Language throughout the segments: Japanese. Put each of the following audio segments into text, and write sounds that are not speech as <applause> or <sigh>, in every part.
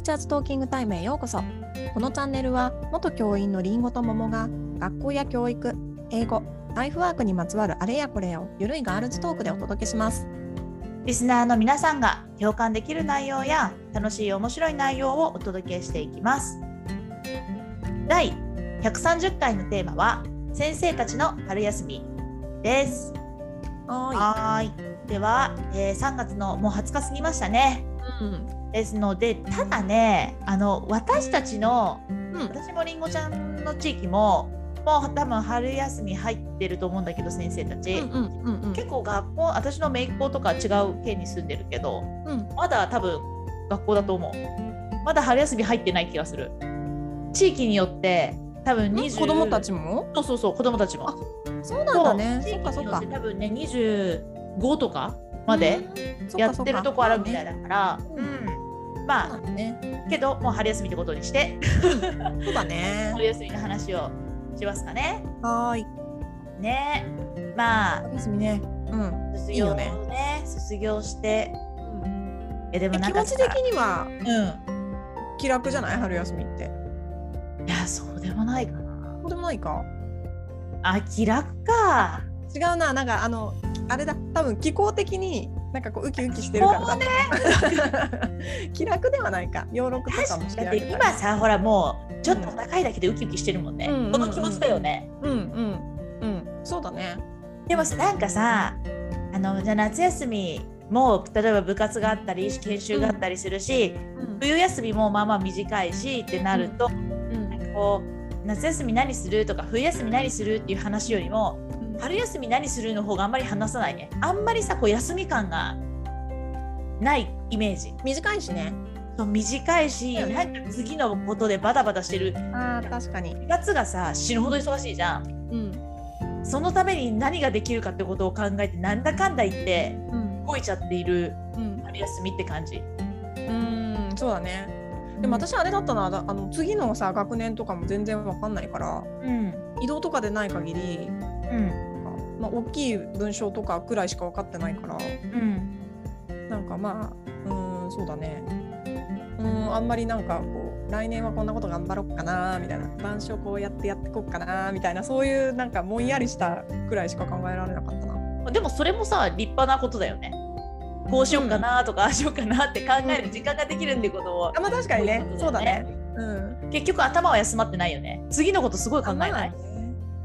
ーチャーズトーキングタイムへようこそ。このチャンネルは元教員のりんごと桃が学校や教育英語ライフワークにまつわるあれやこれをゆるいガールズトークでお届けします。リスナーの皆さんが共感できる内容や楽しい面白い内容をお届けしていきます。第130回のテーマは先生たちの春休みです。はい。では、えー3月のもう20日過ぎましたね。うんですのでただねあの私たちのうん、私もりんごちゃんの地域ももう多分春休み入ってると思うんだけど先生たち、うんうんうんうん。結構学校私の姪っ子とか違う県に住んでるけどうん。まだ多分学校だと思う。まだ春休み入ってない気がする。地域によって多分20子供たちも？そうそうそう子供たちも。あそうなんだね。地域によって多分ね25とかまでやってるとこあるみたいだから、うんうんまそうだね。あけどもう春休みってことにして。そうだね。<laughs> 春休みの話をしますかね。はーい。ね。まあ春休みね。うん。卒業ねね。卒業して。えでも気持ち的にはうん。気楽じゃない？春休みって。いやそうでもないかな。そうでもないか？あ気楽か。違うな。なんかあのあれだ。多分気候的になんかこうウキウキしてるからだ、<laughs> 気楽ではないか。養六とかもだって今さほらもうちょっと高いだけでウキウキしてるもんね、うんこの気持ちだよね、うんうん。うん。そうだね。でもさなんかさあのじゃあ夏休みも例えば部活があったり研修があったりするし、うん。冬休みもまあまあ短いしってなると、うん。なんかこう夏休み何するとか冬休み何するっていう話よりも春休み何するの方があんまり話さないね。あんまりさこう休み感がないイメージ。短いしね。そう短いし、だよね。なんか次のことでバタバタしてる。あー確かに。2月がさ死ぬほど忙しいじゃん。うん。そのために何ができるかってことを考えてなんだかんだ言ってうん。動いちゃっているうん。春休みって感じ。うんそうだね。でも私あれだったなだあの次のさ学年とかも全然わかんないからうん。移動とかでない限りうんまあ、大きい文章とかくらいしか分かってないから。うんなんかまあうーんそうだね。うーんあんまりなんかこう来年はこんなこと頑張ろうかなみたいな。板書こうやってやっていこうかなみたいな。そういうなんかぼんやりしたくらいしか考えられなかったな。でもそれもさ立派なことだよね。こうしようかなとか、ああしようかなって考える時間ができるってことをあまあ確かにね。そそううだだね。ね。うん、結局頭は休まってないよね。次のことすごい考えない、まあ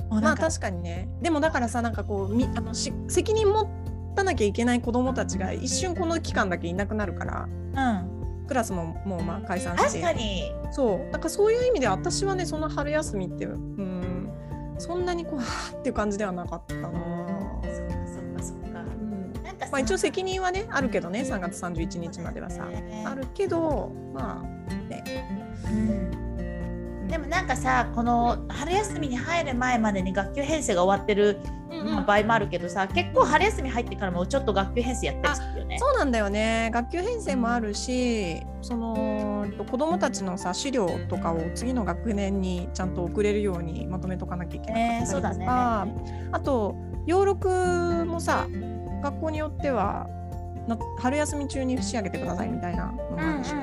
まあ確かにね。でもだからさなんかこうみあのし責任持たなきゃいけない子どもたちが一瞬この期間だけいなくなるから。うん。クラスももうまあ解散して。確かに。そう。なんかそういう意味で私はねその春休みってうんそんなにこう <laughs> っていう感じではなかったな、そっかそっかそっか。うん。なんかさまあ、一応責任はねあるけどね3月31日まではさ。ね。あるけどまあね。うんでもなんかさこの春休みに入る前までに学級編成が終わってるうんうん。場合もあるけどさ結構春休み入ってからもちょっと学級編成やったりするよね。そうなんだよね。学級編成もあるしその子どもたちのさ資料とかを次の学年にちゃんと送れるようにまとめとかなきゃいけなかったりねそうだね。とかあと養6もさ学校によってはな春休み中に仕上げてくださいみたいなのもあるし、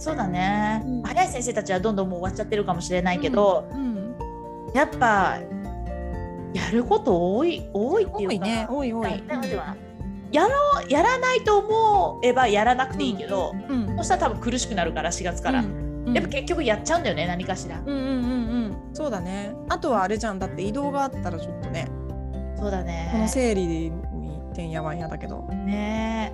そうだね、うん。早い先生たちはどんどんもう終わっちゃってるかもしれないけど、うんやっぱやること多い多いっていうか。多いね。多い多い、やろうやらないと思えばやらなくていいけど、うんそしたら多分苦しくなるから4月から、うん。やっぱ結局やっちゃうんだよね何かしら、うんうんうんうん。そうだね。あとはあれじゃん。だって移動があったらちょっとね。そうだね。この整理にてんやわんやだけど、ね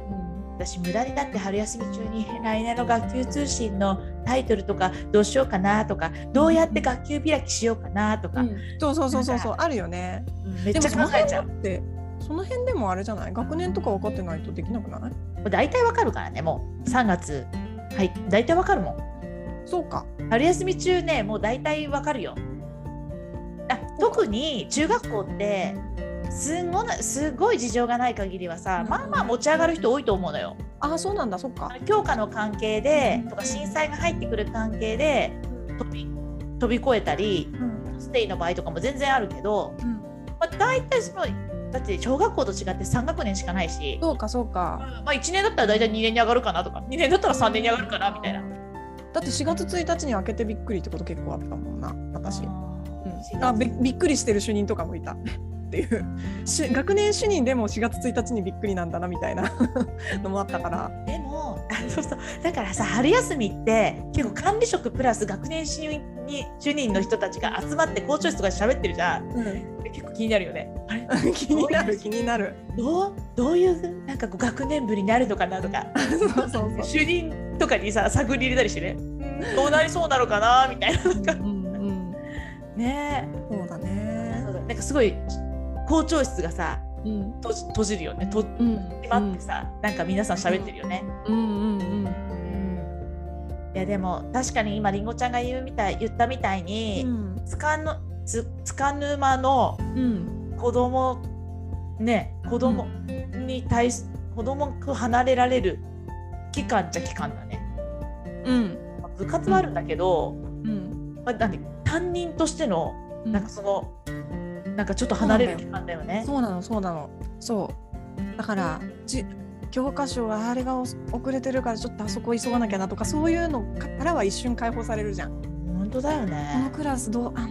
私無駄にだって春休み中に来年の学級通信のタイトルとかどうしようかなとかどうやって学級開きしようかなとか、そうそうそうそうそうあるよね。めっちゃ考えちゃう。辺ってその辺でもあれじゃない？学年とか分かってないとできなくない？大体わかるからねもう。3月はい大体わかるもん。そうか。春休み中ねもう大体わかるよ。あ特に中学校ってすんごなすごい事情がない限りはさ、うん。まあまあ持ち上がる人多いと思うのよ。ああそうなんだ。そっか。教科の関係でとか震災が入ってくる関係で飛び飛び越えたりうん。ステイの場合とかも全然あるけど、うん。まあ、大体そのだって小学校と違って3学年しかないし、そうかそうか。まあ、1年だったら大体2年に上がるかなとか2年だったら3年に上がるかなみたいな。だって4月1日に開けてびっくりってこと結構あったもんな私。うん。4あ月びびっくりしてる主任とかもいたっていう。し学年主任でも4月1日にびっくりなんだなみたいなのもあったから。でもあ <laughs> そうそう。だからさ春休みって結構管理職プラス学年主任に主任の人たちが集まって校長室とかで喋ってるじゃん。結構気になるよね。あれ？<laughs> 気になる気になる。どう？どういう？なんかこう学年部になるのかなとか。そうそうそう。<laughs> 主任とかにさ探り入れたりしてね。うん。どうなりそうなのかなみたいな。なんか。うんうんね。そうだえねなんかすごい校長室がさうん。閉じ閉じるよね。とうん。閉まってさ、なんか皆さん喋ってるよね。うんうんうん。うん。いやでも確かに今りんごちゃんが言うみたい言ったみたいに、うん。つかのつつかぬ間のうん。子供ね子供に対す、子供と離れられる期間じゃ期間だね。うん。まあ部活はあるんだけど、うん。まあ、なんで担任としてのうん。なんかその、なんかちょっと離れる期間だよね。そうなのそうなのそうだからじ教科書はあれが遅れてるからちょっとあそこ急がなきゃなとかそういうのからは一瞬解放されるじゃん本当だよこのね。クラスどうあ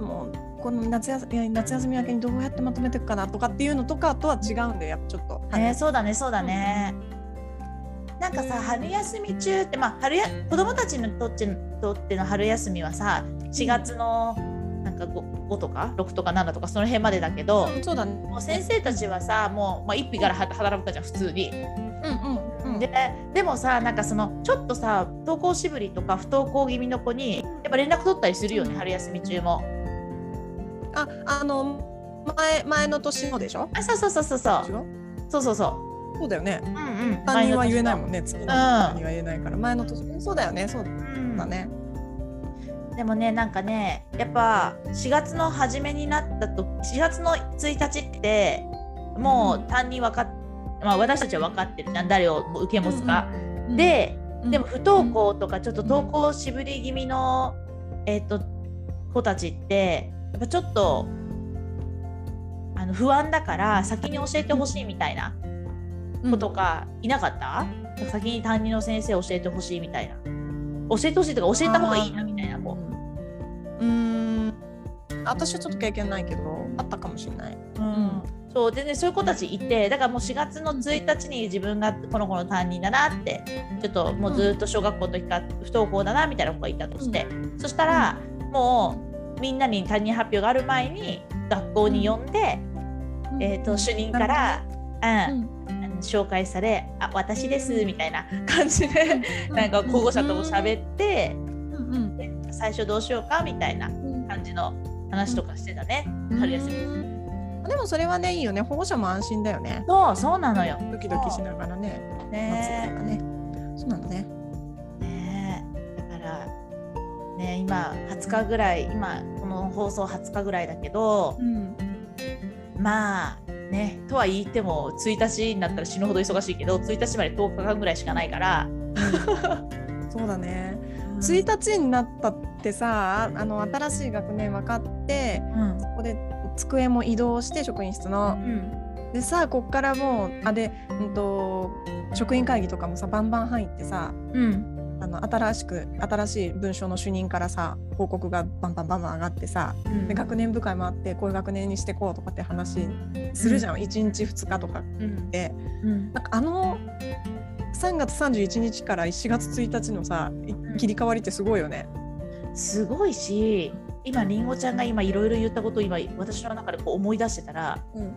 もうこの夏休み夏休み明けにどうやってまとめていくかなとかっていうのとかとは違うんでやっぱちょっと、ね、そうだねそうだね。なんかさ春休み中ってまあ春や子供たちにとってとっての春休みはさ4月のなんか 5, 5とか6とか7とかその辺までだけど、うんそうだねもう先生たちはさもう、まあ、1日からは働くかじゃん普通に。うんうんうんででもさなんかそのちょっとさ不登校しぶりとか不登校気味の子にやっぱ連絡取ったりするよね春休み中も。ああの前前の年のでしょ？あそうそうそうそうそうそうそうそう。そうだよねうんうん。担任は言えないん。もんね次の担任は言えないから前の年そうだよねそううんだねでもねなんかねやっぱ4月の初めになったと4月の1日ってもう担任分かっ、まあ、私たちは分かってる。じゃん誰を受け持つか。で、うん。でも不登校とかちょっと登校しぶり気味の、えっと子たちってやっぱちょっとあの不安だから先に教えてほしいみたいな子とかいなかった、先に担任の先生教えてほしいみたいな。教えてほしいとか教えた方がいいなみたいな私はちょっと経験ないけどあったかもしれない。うん、そうでねそういう子たちいてだからもう4月の1日に自分がこの子の担任だなってちょっともうずっと小学校の時から不登校だなみたいな子がいたとして、そしたらもうみんなに担任発表がある前に学校に呼んで、えー、と主任から、うん。紹介され「あ私です」みたいな感じで、<laughs> なんか保護者とも喋って、うん。で最初どうしようかみたいなうん。感じの話とかしてたね、うん。春休み。でもそれはねいいよね。保護者も安心だよね。そうそうなのよ。ドキドキしながらね。ねね。そうなんだね。ねえ。だからね今20日ぐらい今この放送20日ぐらいだけどうん。まあねとは言っても1日になったら死ぬほど忙しいけど1日まで10日間ぐらいしかないから、そうだね1日になったってさあの新しい学年分かってうん。ここで机も移動して職員室の。うんでさこっからもうあで、うん、と職員会議とかもさバンバン入ってさうん。あの新しく新しい文書の主任からさ報告がバンバンバンバン上がってさうん。で学年部会もあってこういう学年にしてこうとかって話するじゃん、1日2日とかうん。でうん。なんかあの3月31日から4月1日のさい切り替わりってすごいよね。すごいし今りんごちゃんが今いろいろ言ったことを今私の中でこう思い出してたら本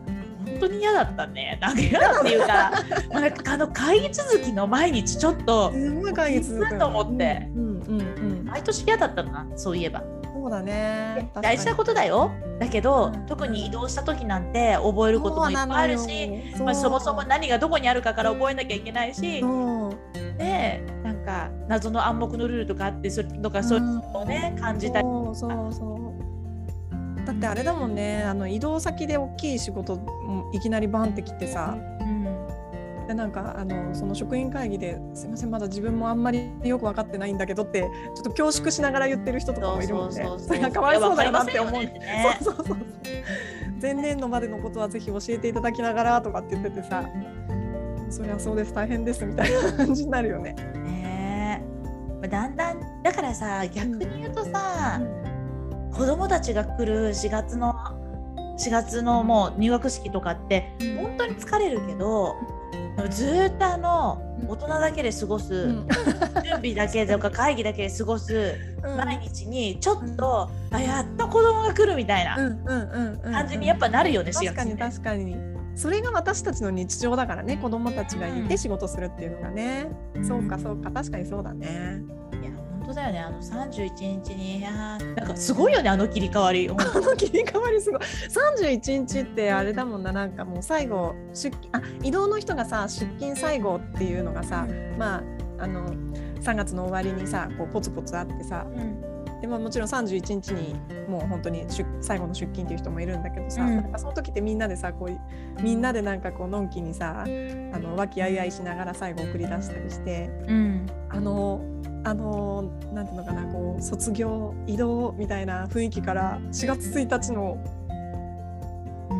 当に嫌だったね。なんか嫌だっていうかもう <laughs> なんかあの会議続きの毎日ちょっとすごい会議続と思って。うんうんうん。毎年嫌だったなそういえば。そうだね。大事なことだよ。だけど、うん。特に移動した時なんて覚えることもいっぱいあるし、まあ、そもそも何がどこにあるかから覚えなきゃいけないし、でなんか謎の暗黙のルールとかあってそれとかそういうのをね、感じたり。そうそうそう。だってあれだもんね。あの移動先で大きい仕事もいきなりバンって来てさ。うんでなんかあのその職員会議ですいませんまだ自分もあんまりよく分かってないんだけどってちょっと恐縮しながら言ってる人とかもいるもんね。そ <laughs> れがかわいそうだなって思う。ね。そうそうそう前年度までのことはぜひ教えていただきながらとかって言っててさそりゃそうです大変ですみたいな感じになるよね。ねえ。まあだんだんだからさ逆に言うとさ、子供たちが来る4月の4月のもう入学式とかって本当に疲れるけどずーっとあの大人だけで過ごす、うん。準備だけとか会議だけで過ごすうん。毎日にちょっと、あやっと子供が来るみたいなうんうんうんうん感じにやっぱなるよね、4確かに確かに。それが私たちの日常だからね子供たちがいて仕事するっていうのがね、そうかそうか。確かにそうだね当だよね。あの31日になんかすごいよねあの切り替わり。<laughs> あの切り替わりすごい。31日ってあれだもんな。なんかもう最後出勤あ移動の人がさ出勤最後っていうのがさ、まああの3月の終わりにさこうポツポツあってさ。うん。で、まあ、もちろん31日にもう本当に出最後の出勤っていう人もいるんだけどさ、うん。なんかその時ってみんのでさこうみんなでなんかこうのんきにさあの和気あいあいしながら最後送り出したりして。うん。あのあのなんていうのかなこう卒業移動みたいな雰囲気から4月1日の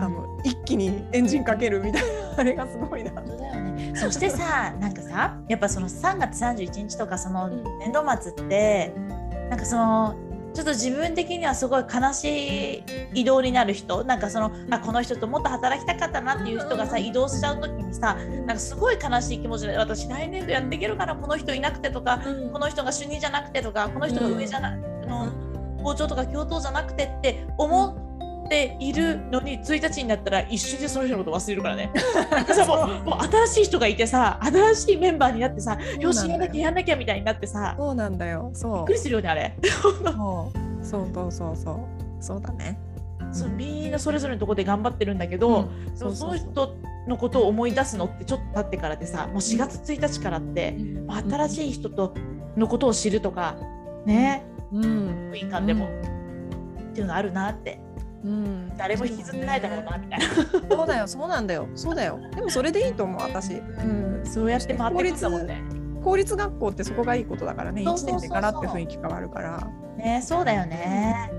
あの一気にエンジンかけるみたいなあれがすごいな。そしてさ <laughs> なんかさやっぱその3月31日とかそのうん年度末ってなんかそのちょっと自分的にはすごい悲しい移動になる人なんかそのあこの人ともっと働きたかったなっていう人がさうん。移動しちゃう時にさなんかすごい悲しい気持ちで私来年度やっていけるからこの人いなくてとかこの人が主任じゃなくてとかこの人が上じゃな、あの校長とか教頭じゃなくてって思っているのに1日になったら一瞬でその人のこと忘れるからね。<laughs> もうもう新しい人がいてさ新しいメンバーになってさよしやんなきゃやんなきゃみたいになってさそうなんだよ。そびっうくりするよねあれ。そう。そうそうそうそう。だね。そうみんなそれぞれのところで頑張ってるんだけど、うん。その人のことを思い出すのってちょっと経ってからでさもう4月1日からって、もう新しい人とのことを知るとかね。うん。部員間でも、っていうのがあるなってうん。誰も引きずってないだろうなみたいな。そうだよそうなんだよ。そうだよ。でもそれでいいと思う私、うん、そうやって回ってくんだもんね。公立学校ってそこがいいことだからね。1そうそうそうそう。年でガラッて雰囲気変わるから。ねそうだよね。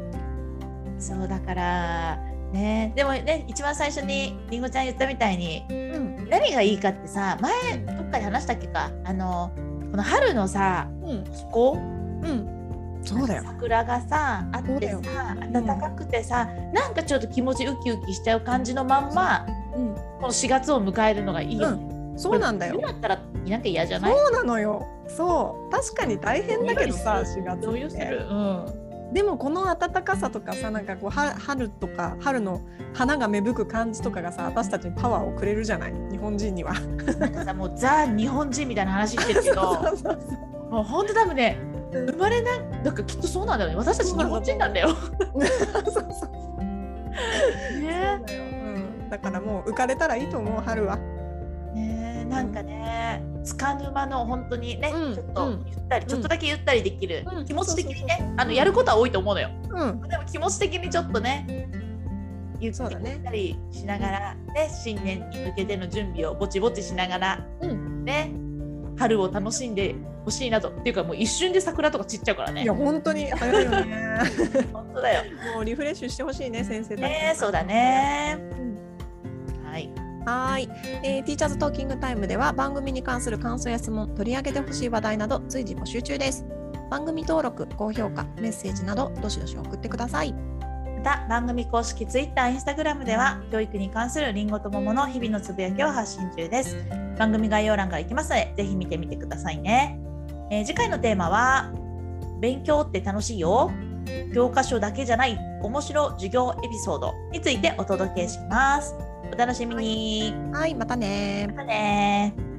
そうだからね。でもね一番最初にりんごちゃん言ったみたいにうん。何がいいかってさ前どっかで話したっけか？あのこの春のさうん。気候？うんそうだよ。桜がさあってさん暖かくてさ、なんかちょっと気持ちウキウキしちゃう感じのまんまうん。この4月を迎えるのがいいよね。そうなんだよ。冬だったらいなきゃ嫌じゃない？そうなのよ。そう。確かに大変だけどさ4月どういうすって。る、うん、でもこの暖かさとかさなんかこうは春とか春の花が芽吹く感じとかがさ私たちにパワーをくれるじゃない？日本人には。なんかさもうザ日本人みたいな話してるけど <laughs> もう本当多分ねうん生まれななんかきっとそうなんだよね。私たち日本人なんだよ。そうそうねだよ、うん、だからもう浮かれたらいいと思う春は。ねなんかね束の間の本当にね、うん。ちょっとうん。ゆったり、ちょっとだけゆったりできる、うん。気持ち的にねあのやることは多いと思うのよ。うん、でも気持ち的にちょっとね。ゆったりしながら、ね、新年に向けての準備をぼちぼちしながら、うん。ね春を楽しんでほしいなとっていうかもう一瞬で桜とか散っちゃうからねいや本当に早いよね。<laughs> 本当だよもうリフレッシュしてほしいね先生たち。ねそうだねうんはいはーい、えー、ティーチャーズトーキングタイムでは番組に関する感想や質問、取り上げてほしい話題など随時募集中です。番組登録、高評価、メッセージなどどしどし送ってください。また番組公式 Twitter、Instagram では教育に関するりんごと桃の日々のつぶやきを発信中です。番組概要欄から行きますので、ぜひ見てみてくださいね。えー次回のテーマは、勉強って楽しいよ。教科書だけじゃない面白授業エピソードについてお届けします。お楽しみに。はい、またねまたねー